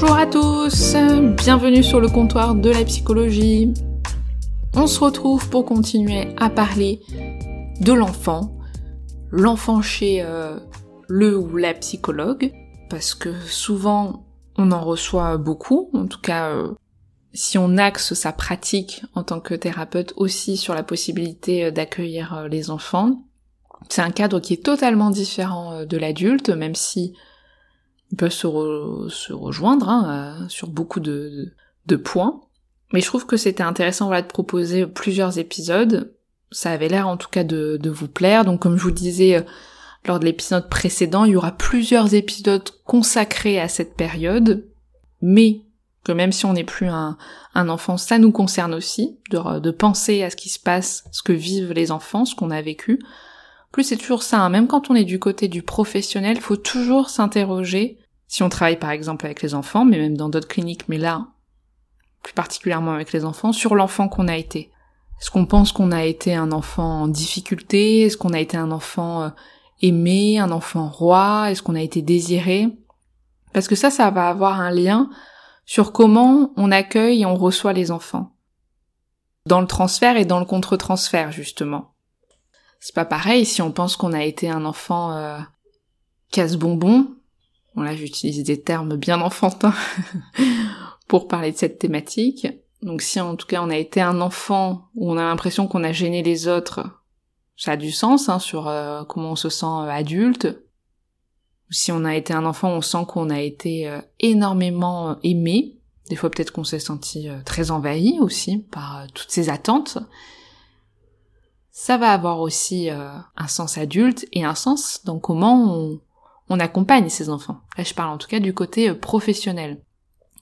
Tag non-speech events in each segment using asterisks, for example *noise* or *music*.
Bonjour à tous, bienvenue sur le comptoir de la psychologie. On se retrouve pour continuer à parler de l'enfant, l'enfant chez euh, le ou la psychologue, parce que souvent on en reçoit beaucoup, en tout cas euh, si on axe sa pratique en tant que thérapeute aussi sur la possibilité euh, d'accueillir les enfants, c'est un cadre qui est totalement différent de l'adulte, même si ils peuvent se, re- se rejoindre hein, euh, sur beaucoup de, points. Mais je trouve que c'était intéressant voilà, de proposer plusieurs épisodes. Ça avait l'air en tout cas de, vous plaire. Donc comme je vous disais euh, lors de l'épisode précédent, il y aura plusieurs épisodes consacrés à cette période. Mais que même si on n'est plus un, un enfant, ça nous concerne aussi, de, de penser à ce qui se passe, ce que vivent les enfants, ce qu'on a vécu. Plus c'est toujours ça, hein. même quand on est du côté du professionnel, faut toujours s'interroger, si on travaille par exemple avec les enfants, mais même dans d'autres cliniques, mais là, plus particulièrement avec les enfants, sur l'enfant qu'on a été. Est-ce qu'on pense qu'on a été un enfant en difficulté? Est-ce qu'on a été un enfant euh, aimé, un enfant roi? Est-ce qu'on a été désiré? Parce que ça, ça va avoir un lien sur comment on accueille et on reçoit les enfants. Dans le transfert et dans le contre-transfert, justement. C'est pas pareil si on pense qu'on a été un enfant euh, casse-bonbon. Bon là j'utilise des termes bien enfantins *laughs* pour parler de cette thématique. Donc si en tout cas on a été un enfant où on a l'impression qu'on a gêné les autres, ça a du sens hein, sur euh, comment on se sent euh, adulte. Si on a été un enfant, on sent qu'on a été euh, énormément aimé. Des fois peut-être qu'on s'est senti très envahi aussi par toutes ces attentes. Ça va avoir aussi euh, un sens adulte et un sens dans comment on, accompagne ces enfants. Là je parle en tout cas du côté euh, professionnel.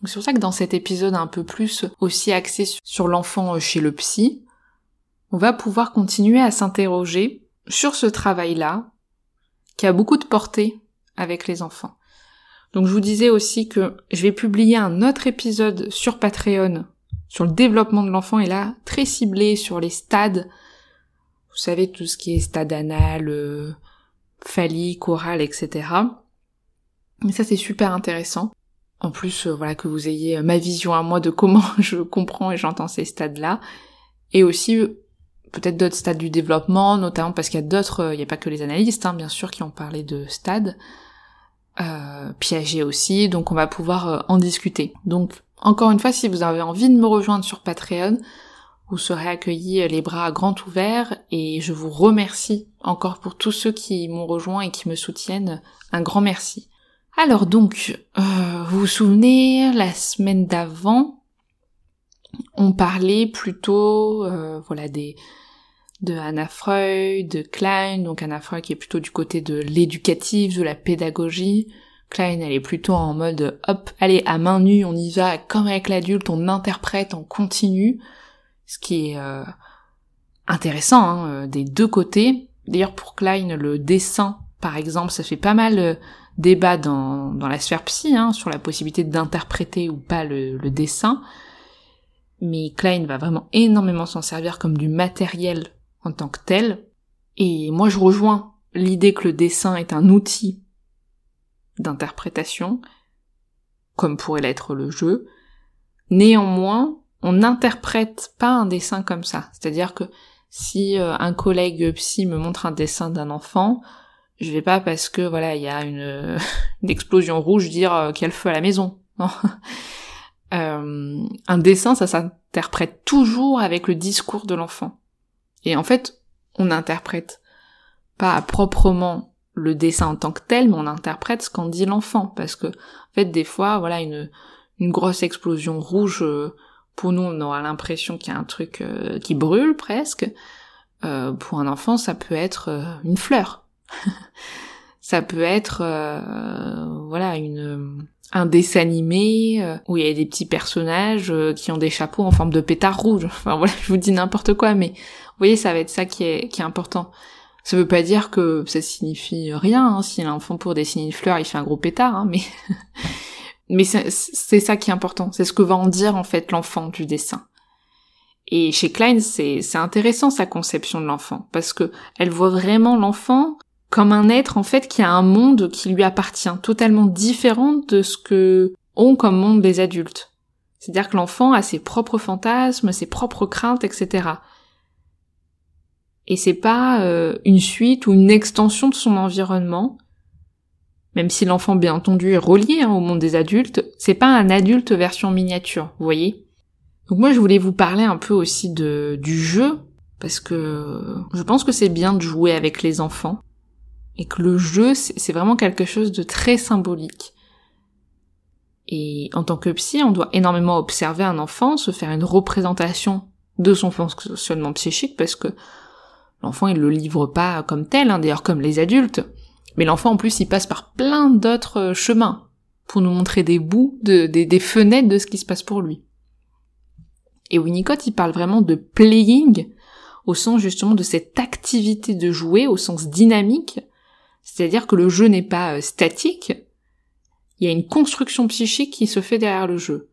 C'est pour ça que dans cet épisode un peu plus aussi axé sur- sur l'enfant euh, chez le psy, on va pouvoir continuer à s'interroger sur ce travail-là, qui a beaucoup de portée avec les enfants. Donc je vous disais aussi que je vais publier un autre épisode sur Patreon sur le développement de l'enfant et là très ciblé sur les stades. Vous savez tout ce qui est stade anal, euh, phallique, oral, etc. Et ça c'est super intéressant. En plus, euh, voilà que vous ayez euh, ma vision à moi de comment *laughs* je comprends et j'entends ces stades-là, et aussi euh, peut-être d'autres stades du développement, notamment parce qu'il y a d'autres, il n'y a pas que les analystes, hein, bien sûr, qui ont parlé de stades, euh, Piaget aussi, donc on va pouvoir en discuter. Donc, encore une fois, si vous avez envie de me rejoindre sur Patreon, vous serez accueillis euh, les bras grands ouverts, et je vous remercie encore pour tous ceux qui m'ont rejoint et qui me soutiennent, un grand merci. Alors donc, euh, vous vous souvenez, la semaine d'avant, on parlait plutôt, euh, voilà, des de Anna Freud, de Klein, donc Anna Freud qui est plutôt du côté de l'éducatif, de la pédagogie. Klein, elle est plutôt en mode hop, allez, à main nue, on y va, comme avec l'adulte, on interprète, on continue, ce qui est euh, intéressant hein, euh, des deux côtés. D'ailleurs, pour Klein, le dessin, par exemple, ça fait pas mal euh, débat dans, dans la sphère psy, hein, sur la possibilité d'interpréter ou pas le, le dessin. Mais Klein va vraiment énormément s'en servir comme du matériel en tant que tel. Et moi, je rejoins l'idée que le dessin est un outil d'interprétation, comme pourrait l'être le jeu. Néanmoins, on n'interprète pas un dessin comme ça. C'est-à-dire que si euh, un collègue psy me montre un dessin d'un enfant, je vais pas parce que voilà il y a une, *laughs* explosion rouge dire euh, qu'il y a le feu à la maison. *laughs* Euh, un dessin, ça s'interprète toujours avec le discours de l'enfant. Et en fait, on n'interprète pas proprement le dessin en tant que tel, mais on interprète ce qu'en dit l'enfant, parce que en fait des fois, voilà une grosse explosion rouge, pour nous on aura l'impression qu'il y a un truc qui brûle presque. pour un enfant ça peut être une fleur. *laughs* ça peut être voilà une un dessin animé euh, où il y a des petits personnages euh, qui ont des chapeaux en forme de pétard rouge. *laughs* Enfin voilà, je vous dis n'importe quoi, mais vous voyez, ça va être ça qui est, qui est important. Ça veut pas dire que ça signifie rien, hein. si l'enfant pour dessiner une fleur, il fait un gros pétard, hein, mais *laughs* mais c'est ça qui est important. C'est ce que va en dire en fait l'enfant du dessin. Et chez Klein, c'est intéressant sa conception de l'enfant parce que elle voit vraiment l'enfant comme un être en fait qui a un monde qui lui appartient, totalement différent de ce que ont comme monde les adultes. C'est-à-dire que l'enfant a ses propres fantasmes, ses propres craintes, etc. Et c'est pas euh, une suite ou une extension de son environnement, même si l'enfant bien entendu est relié hein, au monde des adultes, c'est pas un adulte version miniature, vous voyez? Donc moi je voulais vous parler un peu aussi de du jeu parce que je pense que c'est bien de jouer avec les enfants et que le jeu, c'est vraiment quelque chose de très symbolique. Et en tant que psy, on doit énormément observer un enfant, se faire une représentation de son fonctionnement psychique, parce que l'enfant, il le livre pas comme tel, hein, d'ailleurs comme les adultes. Mais l'enfant, en plus, il passe par plein d'autres chemins pour nous montrer des bouts, de, des, des fenêtres de ce qui se passe pour lui. Et Winnicott, il parle vraiment de playing, au sens justement de cette activité de jouer, au sens dynamique, c'est-à-dire que le jeu n'est pas euh, statique, il y a une construction psychique qui se fait derrière le jeu.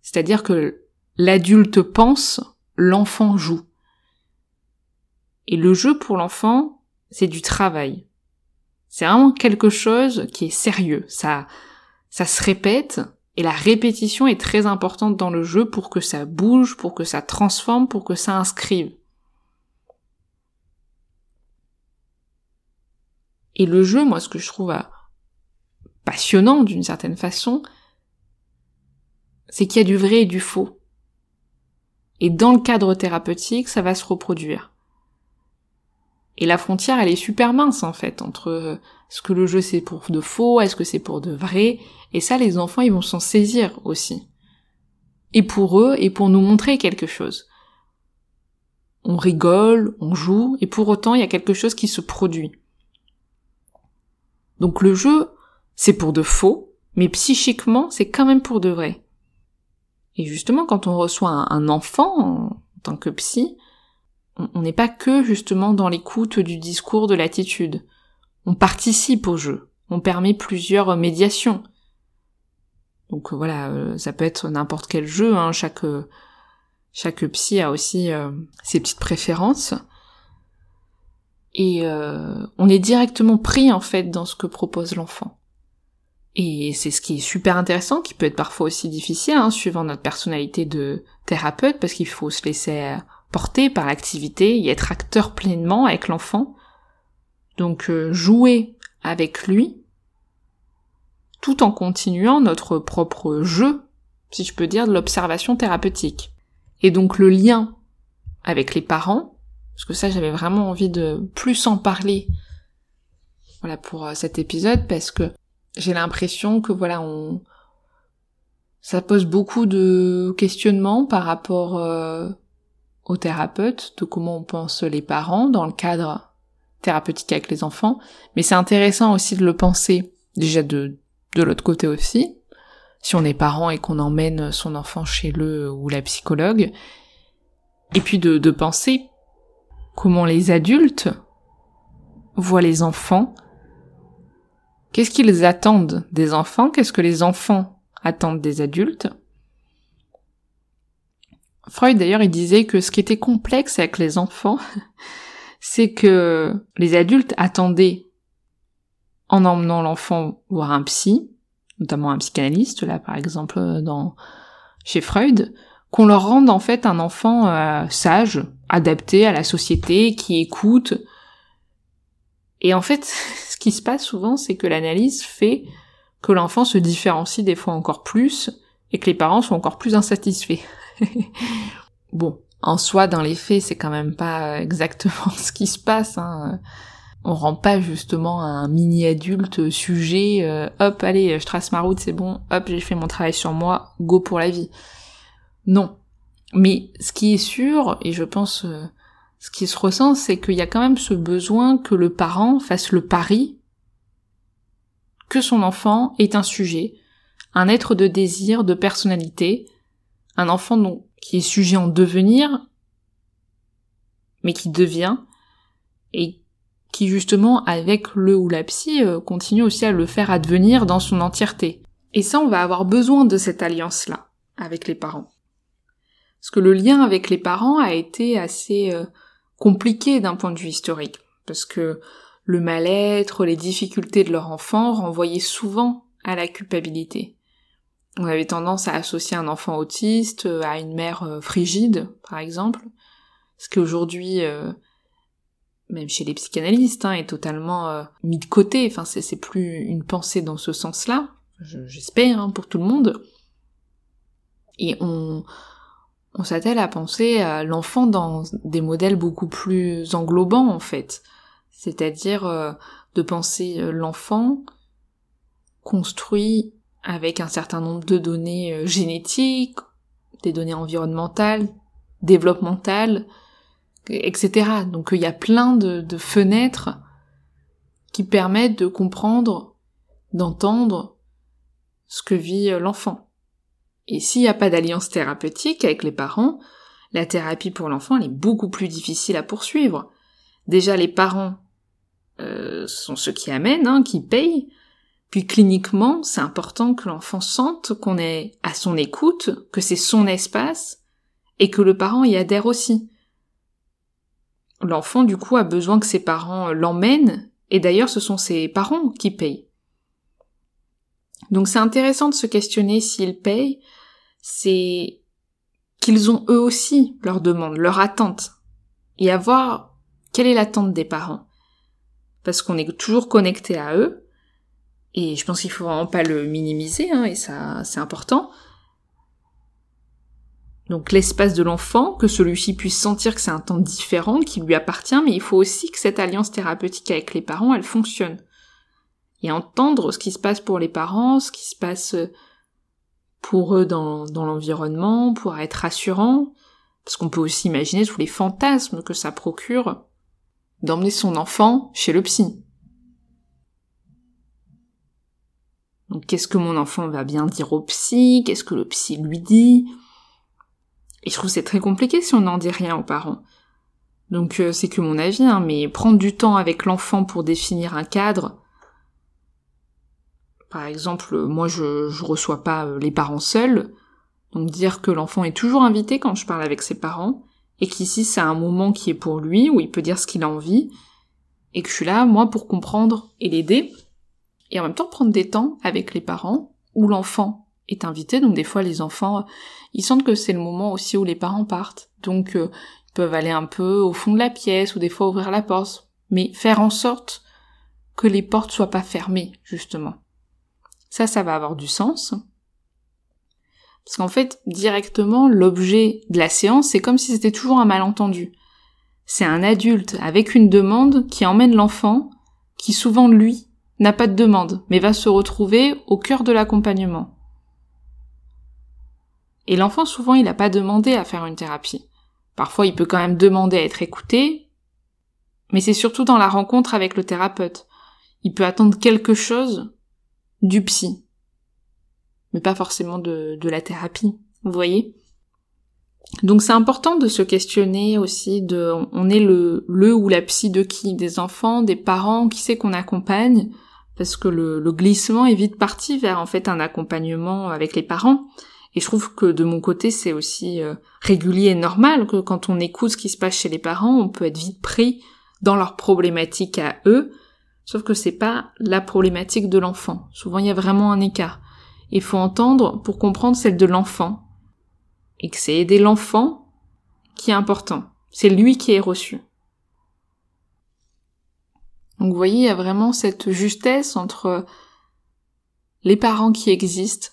C'est-à-dire que l'adulte pense, l'enfant joue. Et le jeu pour l'enfant, c'est du travail. C'est vraiment quelque chose qui est sérieux. Ça, ça se répète, et la répétition est très importante dans le jeu pour que ça bouge, pour que ça transforme, pour que ça inscrive. Et le jeu, moi, ce que je trouve euh, passionnant d'une certaine façon, c'est qu'il y a du vrai et du faux. Et dans le cadre thérapeutique, ça va se reproduire. Et la frontière, elle est super mince en fait entre euh, ce que le jeu c'est pour de faux, est-ce que c'est pour de vrai, et ça les enfants ils vont s'en saisir aussi. Et pour eux, et pour nous montrer quelque chose. On rigole, on joue, et pour autant il y a quelque chose qui se produit. Donc le jeu, c'est pour de faux, mais psychiquement, c'est quand même pour de vrai. Et justement, quand on reçoit un, enfant en, tant que psy, on n'est pas que justement dans l'écoute du discours de l'attitude. On participe au jeu. On permet plusieurs médiations. Donc voilà, euh, ça peut être n'importe quel jeu. Hein. Chaque chaque psy a aussi euh, ses petites préférences et euh, on est directement pris en fait dans ce que propose l'enfant. Et c'est ce qui est super intéressant, qui peut être parfois aussi difficile, hein, suivant notre personnalité de thérapeute, parce qu'il faut se laisser porter par l'activité et être acteur pleinement avec l'enfant. Donc euh, jouer avec lui, tout en continuant notre propre jeu, si je peux dire, de l'observation thérapeutique. Et donc le lien avec les parents, parce que ça j'avais vraiment envie de plus en parler voilà pour euh, cet épisode parce que j'ai l'impression que voilà on ça pose beaucoup de questionnements par rapport euh, aux thérapeutes de comment on pense les parents dans le cadre thérapeutique avec les enfants mais c'est intéressant aussi de le penser déjà de de l'autre côté aussi. Si on est parent et qu'on emmène son enfant chez le ou la psychologue et puis de, de penser comment les adultes voient les enfants, qu'est-ce qu'ils attendent des enfants, qu'est-ce que les enfants attendent des adultes? Freud d'ailleurs il disait que ce qui était complexe avec les enfants, *laughs* c'est que les adultes attendaient en emmenant l'enfant voir un psy, notamment un psychanalyste là par exemple dans chez Freud, qu'on leur rende en fait un enfant euh, sage, adapté à la société, qui écoute. Et en fait, *laughs* ce qui se passe souvent, c'est que l'analyse fait que l'enfant se différencie des fois encore plus et que les parents sont encore plus insatisfaits. *laughs* *laughs* bon, en soi, dans les faits, c'est quand même pas exactement *laughs* ce qui se passe. Hein. on rend pas justement un mini adulte sujet, euh, hop, allez, je trace ma route, c'est bon, hop, j'ai fait mon travail sur moi, go pour la vie. Non. Mais ce qui est sûr, et je pense euh, ce qui se ressent, c'est qu'il y a quand même ce besoin que le parent fasse le pari que son enfant est un sujet, un être de désir, de personnalité, un enfant donc, qui est sujet en devenir, mais qui devient, et qui justement, avec le ou la psy, euh, continue aussi à le faire advenir dans son entièreté. Et ça, on va avoir besoin de cette alliance-là, avec les parents. Parce que le lien avec les parents a été assez euh, compliqué d'un point de vue historique, parce que le mal-être, les difficultés de leur enfant renvoyaient souvent à la culpabilité. On avait tendance à associer un enfant autiste euh, à une mère euh, frigide, par exemple, ce qui aujourd'hui, euh, même chez les psychanalystes, hein, est totalement mis de côté. Enfin, c'est plus une pensée dans ce sens-là, j'espère, hein, pour tout le monde. Et on, on s'attelle à penser à l'enfant dans des modèles beaucoup plus englobants, en fait. C'est-à-dire de penser l'enfant construit avec un certain nombre de données euh, génétiques, des données environnementales, développementales, etc. Donc il y a plein de, fenêtres qui permettent de comprendre, d'entendre ce que vit euh, l'enfant. Et s'il n'y a pas d'alliance thérapeutique avec les parents, la thérapie pour l'enfant est beaucoup plus difficile à poursuivre. Déjà les parents euh, sont ceux qui amènent, hein, qui payent, puis cliniquement, c'est important que l'enfant sente qu'on est à son écoute, que c'est son espace, et que le parent y adhère aussi. L'enfant, du coup, a besoin que ses parents l'emmènent, et d'ailleurs ce sont ses parents qui payent. Donc c'est intéressant de se questionner s'ils payent, c'est qu'ils ont eux aussi leur demande, leur attente, et à voir quelle est l'attente des parents. Parce qu'on est toujours connecté à eux, et je pense qu'il faut vraiment pas le minimiser, hein, et ça, c'est important. Donc l'espace de l'enfant, que celui-ci puisse sentir que c'est un temps différent, qui lui appartient, mais il faut aussi que cette alliance thérapeutique avec les parents, elle fonctionne. Et entendre ce qui se passe pour les parents, ce qui se passe pour eux dans, dans l'environnement, pour être rassurant, parce qu'on peut aussi imaginer tous les fantasmes que ça procure d'emmener son enfant chez le psy. Donc qu'est-ce que mon enfant va bien dire au psy? Qu'est-ce que le psy lui dit? Et je trouve c'est très compliqué si on n'en dit rien aux parents. Donc euh, c'est que mon avis, hein, mais prendre du temps avec l'enfant pour définir un cadre. Par exemple, moi je, je reçois pas euh, les parents seuls, donc dire que l'enfant est toujours invité quand je parle avec ses parents, et qu'ici c'est un moment qui est pour lui, où il peut dire ce qu'il a envie, et que je suis là, moi, pour comprendre et l'aider, et en même temps prendre des temps avec les parents où l'enfant est invité. Donc des fois les enfants, ils sentent que c'est le moment aussi où les parents partent. Donc euh, ils peuvent aller un peu au fond de la pièce ou des fois ouvrir la porte. Mais faire en sorte que les portes soient pas fermées, justement. Ça, ça va avoir du sens. Parce qu'en fait, directement, l'objet de la séance, c'est comme si c'était toujours un malentendu. C'est un adulte avec une demande qui emmène l'enfant, qui souvent, lui, n'a pas de demande, mais va se retrouver au cœur de l'accompagnement. Et l'enfant, souvent, il n'a pas demandé à faire une thérapie. Parfois, il peut quand même demander à être écouté, mais c'est surtout dans la rencontre avec le thérapeute. Il peut attendre quelque chose du psy, mais pas forcément de, de la thérapie, vous voyez Donc c'est important de se questionner aussi de on est le, le ou la psy de qui? Des enfants, des parents, qui c'est qu'on accompagne? Parce que le, glissement est vite parti vers en fait un accompagnement avec les parents. Et je trouve que de mon côté, c'est aussi euh, régulier et normal que quand on écoute ce qui se passe chez les parents, on peut être vite pris dans leurs problématiques à eux, sauf que c'est pas la problématique de l'enfant. Souvent, il y a vraiment un écart. Il faut entendre pour comprendre celle de l'enfant. Et que c'est aider l'enfant qui est important. C'est lui qui est reçu. Donc vous voyez, il y a vraiment cette justesse entre les parents qui existent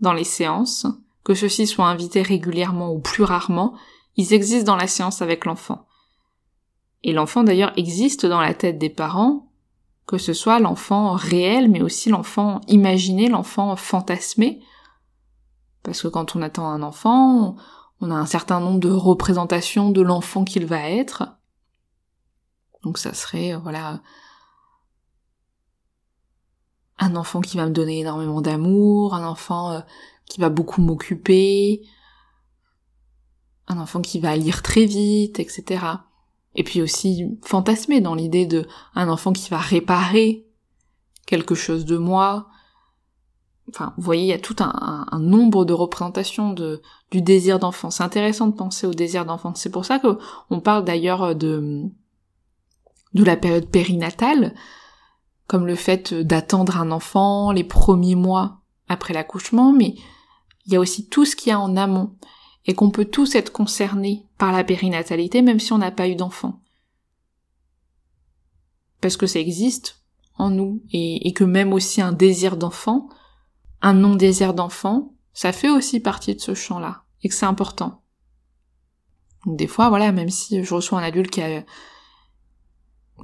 dans les séances, que ceux-ci soient invités régulièrement ou plus rarement, ils existent dans la séance avec l'enfant. Et l'enfant d'ailleurs existe dans la tête des parents, que ce soit l'enfant réel, mais aussi l'enfant imaginé, l'enfant fantasmé. Parce que quand on attend un enfant, on a un certain nombre de représentations de l'enfant qu'il va être. Donc ça serait, euh, voilà, un enfant qui va me donner énormément d'amour, un enfant euh, qui va beaucoup m'occuper, un enfant qui va lire très vite, etc. Et puis aussi fantasmer dans l'idée de un enfant qui va réparer quelque chose de moi. Enfin, vous voyez, il y a tout un, nombre de représentations du désir d'enfant. C'est intéressant de penser au désir d'enfant. C'est pour ça que on parle d'ailleurs de, de la période périnatale, comme le fait d'attendre un enfant les premiers mois après l'accouchement, mais il y a aussi tout ce qu'il y a en amont et qu'on peut tous être concernés par la périnatalité même si on n'a pas eu d'enfant. Parce que ça existe en nous et, que même aussi un désir d'enfant, un non-désir d'enfant, ça fait aussi partie de ce champ-là et que c'est important. Des fois, voilà, même si je reçois un adulte qui a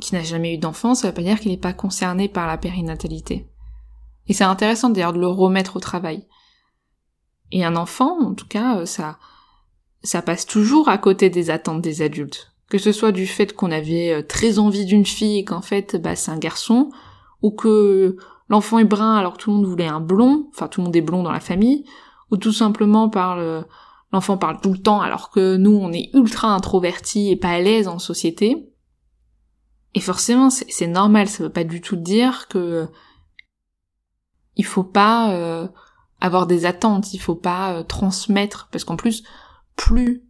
qui n'a jamais eu d'enfant, ça veut pas dire qu'il n'est pas concerné par la périnatalité. Et c'est intéressant d'ailleurs de le remettre au travail. Et un enfant, en tout cas, euh, ça, ça passe toujours à côté des attentes des adultes. Que ce soit du fait qu'on avait euh, très envie d'une fille et qu'en fait, bah, c'est un garçon, ou que l'enfant est brun alors que tout le monde voulait un blond, enfin tout le monde est blond dans la famille, ou tout simplement par l'enfant parle tout le temps alors que nous on est ultra introverti et pas à l'aise en société. Et forcément c'est normal, ça veut pas du tout dire que il faut pas euh, avoir des attentes, il faut pas euh, transmettre, parce qu'en plus, plus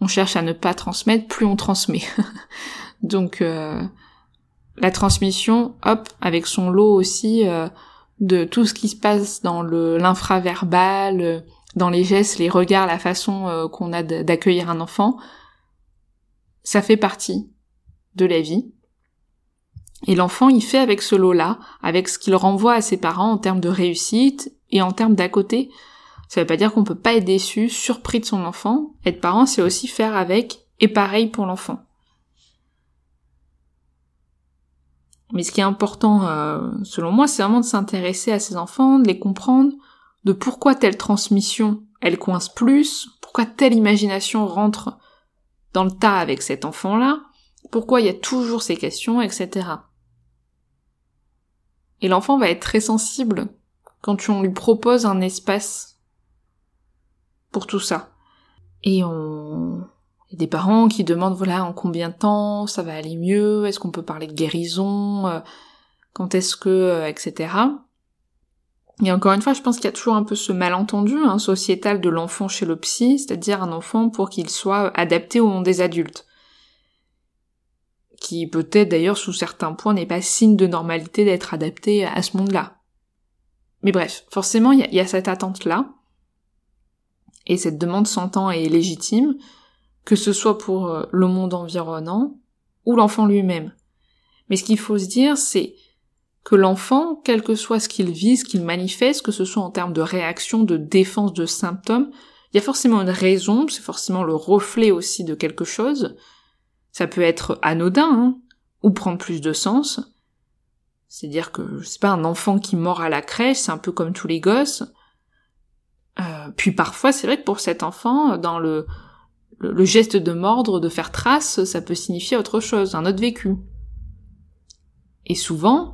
on cherche à ne pas transmettre, plus on transmet. *laughs* Donc euh, la transmission, hop, avec son lot aussi de tout ce qui se passe dans le l'infraverbal, dans les gestes, les regards, la façon qu'on a d'accueillir un enfant, ça fait partie de la vie. Et l'enfant, il fait avec ce lot-là, avec ce qu'il renvoie à ses parents en termes de réussite et en termes d'à côté. Ça veut pas dire qu'on peut pas être déçu, surpris de son enfant. Être parent, c'est aussi faire avec, et pareil pour l'enfant. Mais ce qui est important, euh, selon moi, c'est vraiment de s'intéresser à ses enfants, de les comprendre, de pourquoi telle transmission, elle coince plus, pourquoi telle imagination rentre dans le tas avec cet enfant-là, pourquoi il y a toujours ces questions, etc. Et l'enfant va être très sensible quand on lui propose un espace pour tout ça. Et on... A des parents qui demandent, voilà, en combien de temps ça va aller mieux, est-ce qu'on peut parler de guérison, euh, quand est-ce que, euh, etc. Et encore une fois, je pense qu'il y a toujours un peu ce malentendu hein, sociétal de l'enfant chez le psy, c'est-à-dire un enfant pour qu'il soit adapté au monde des adultes qui peut-être d'ailleurs sous certains points n'est pas signe de normalité d'être adapté à ce monde-là. Mais bref, forcément, il y, a cette attente-là, et cette demande s'entend et est légitime, que ce soit pour euh, le monde environnant ou l'enfant lui-même. Mais ce qu'il faut se dire, c'est que l'enfant, quel que soit ce qu'il vit, ce qu'il manifeste, que ce soit en termes de réaction, de défense, de symptômes, il y a forcément une raison, c'est forcément le reflet aussi de quelque chose, ça peut être anodin, hein, ou prendre plus de sens. C'est-à-dire que c'est pas un enfant qui mord à la crèche, c'est un peu comme tous les gosses. Euh, puis parfois, c'est vrai que pour cet enfant, dans le, le, geste de mordre, de faire trace, ça peut signifier autre chose, un autre vécu. Et souvent,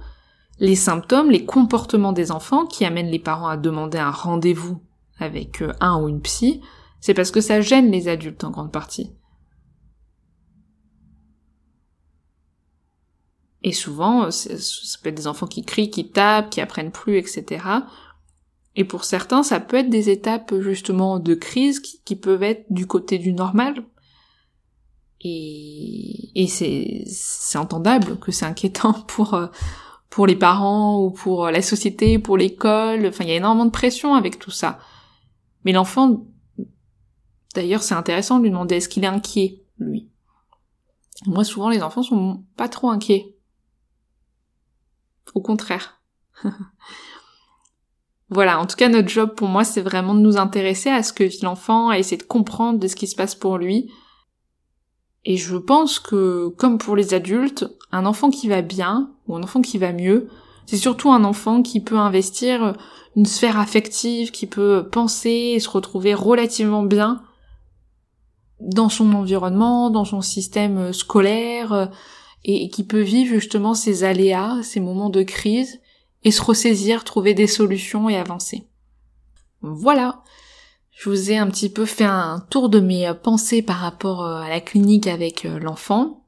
les symptômes, les comportements des enfants qui amènent les parents à demander un rendez-vous avec euh, un ou une psy, c'est parce que ça gêne les adultes en grande partie. Et souvent, euh, ça peut être des enfants qui crient, qui tapent, qui apprennent plus, etc. Et pour certains, ça peut être des étapes justement de crise qui, peuvent être du côté du normal. Et, c'est, entendable que c'est inquiétant *laughs* pour, euh, pour les parents ou pour la société, pour l'école. Enfin, il y a énormément de pression avec tout ça. Mais l'enfant, d'ailleurs, c'est intéressant de lui demander est-ce qu'il est inquiet, lui? Moi, souvent, les enfants sont pas trop inquiets. Au contraire. *laughs* voilà, en tout cas notre job pour moi c'est vraiment de nous intéresser à ce que vit l'enfant, à essayer de comprendre de ce qui se passe pour lui. Et je pense que, comme pour les adultes, un enfant qui va bien, ou un enfant qui va mieux, c'est surtout un enfant qui peut investir une sphère affective, qui peut penser et se retrouver relativement bien dans son environnement, dans son système scolaire, et qui peut vivre justement ces aléas, ces moments de crise, et se ressaisir, trouver des solutions et avancer. Voilà. Je vous ai un petit peu fait un tour de mes pensées par rapport euh, à la clinique avec euh, l'enfant.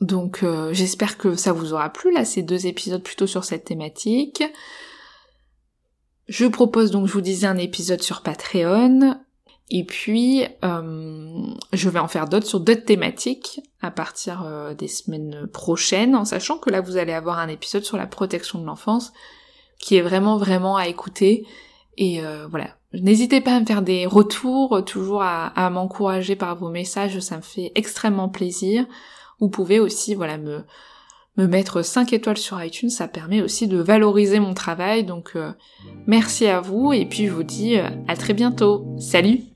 Donc euh, j'espère que ça vous aura plu, là, ces deux épisodes plutôt sur cette thématique. Je propose donc, je vous disais, un épisode sur Patreon. Et puis, je vais en faire d'autres sur d'autres thématiques à partir des semaines prochaines, en sachant que là, vous allez avoir un épisode sur la protection de l'enfance, qui est vraiment, vraiment à écouter. Et voilà, N'hésitez pas à me faire des retours, toujours à, m'encourager par vos messages, ça me fait extrêmement plaisir. Vous pouvez aussi, voilà, me, me mettre 5 étoiles sur iTunes, ça permet aussi de valoriser mon travail, donc euh, merci à vous, et puis je vous dis euh, à très bientôt. Salut